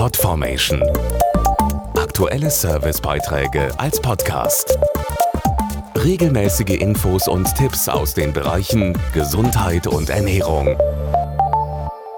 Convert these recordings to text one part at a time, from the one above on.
Podformation. Aktuelle Servicebeiträge als Podcast. Regelmäßige Infos und Tipps aus den Bereichen Gesundheit und Ernährung.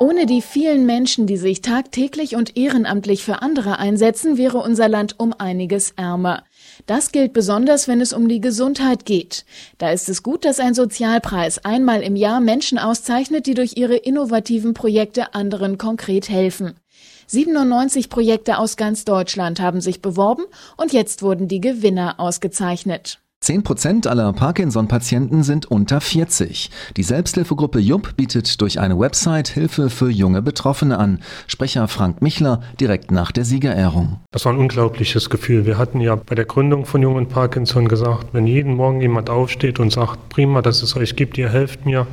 Ohne die vielen Menschen, die sich tagtäglich und ehrenamtlich für andere einsetzen, wäre unser Land um einiges ärmer. Das gilt besonders, wenn es um die Gesundheit geht. Da ist es gut, dass ein Sozialpreis einmal im Jahr Menschen auszeichnet, die durch ihre innovativen Projekte anderen konkret helfen. 97 Projekte aus ganz Deutschland haben sich beworben und jetzt wurden die Gewinner ausgezeichnet. 10 Prozent aller Parkinson-Patienten sind unter 40. Die Selbsthilfegruppe JUP bietet durch eine Website Hilfe für junge Betroffene an. Sprecher Frank Michler direkt nach der Siegerehrung. Das war ein unglaubliches Gefühl. Wir hatten ja bei der Gründung von Jungen Parkinson gesagt, wenn jeden Morgen jemand aufsteht und sagt, prima, dass es euch gibt, ihr helft mir,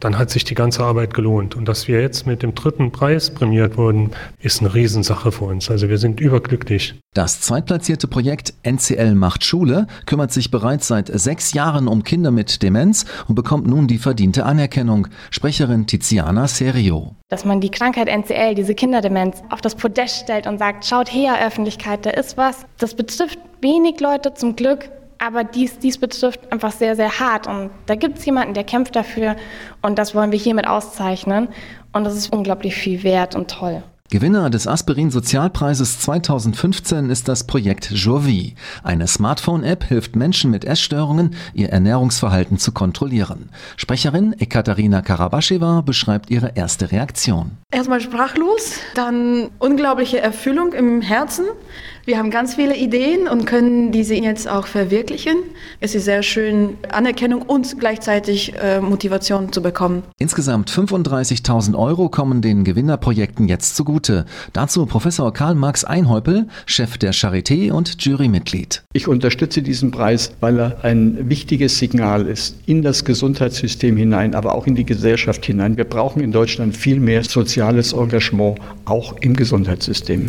dann hat sich die ganze Arbeit gelohnt. Und dass wir jetzt mit dem dritten Preis prämiert wurden, ist eine Riesensache für uns. Also wir sind überglücklich. Das zweitplatzierte Projekt NCL macht Schule kümmert sich bereits seit sechs Jahren um Kinder mit Demenz und bekommt nun die verdiente Anerkennung. Sprecherin Tiziana Serio. Dass man die Krankheit NCL, diese Kinderdemenz, auf das Podest stellt und sagt, schaut her, Öffentlichkeit, da ist was. Das betrifft wenig Leute zum Glück aber dies, dies betrifft einfach sehr, sehr hart. Und da gibt es jemanden, der kämpft dafür und das wollen wir hiermit auszeichnen. Und das ist unglaublich viel wert und toll. Gewinner des Aspirin Sozialpreises 2015 ist das Projekt Jourvie. Eine Smartphone-App hilft Menschen mit Essstörungen, ihr Ernährungsverhalten zu kontrollieren. Sprecherin Ekaterina Karabascheva beschreibt ihre erste Reaktion. Erstmal sprachlos, dann unglaubliche Erfüllung im Herzen. Wir haben ganz viele Ideen und können diese jetzt auch verwirklichen. Es ist sehr schön, Anerkennung und gleichzeitig äh, Motivation zu bekommen. Insgesamt 35.000 Euro kommen den Gewinnerprojekten jetzt zugute. Dazu Professor Karl-Max Einhäupel, Chef der Charité und Jurymitglied. Ich unterstütze diesen Preis, weil er ein wichtiges Signal ist in das Gesundheitssystem hinein, aber auch in die Gesellschaft hinein. Wir brauchen in Deutschland viel mehr soziales Engagement, auch im Gesundheitssystem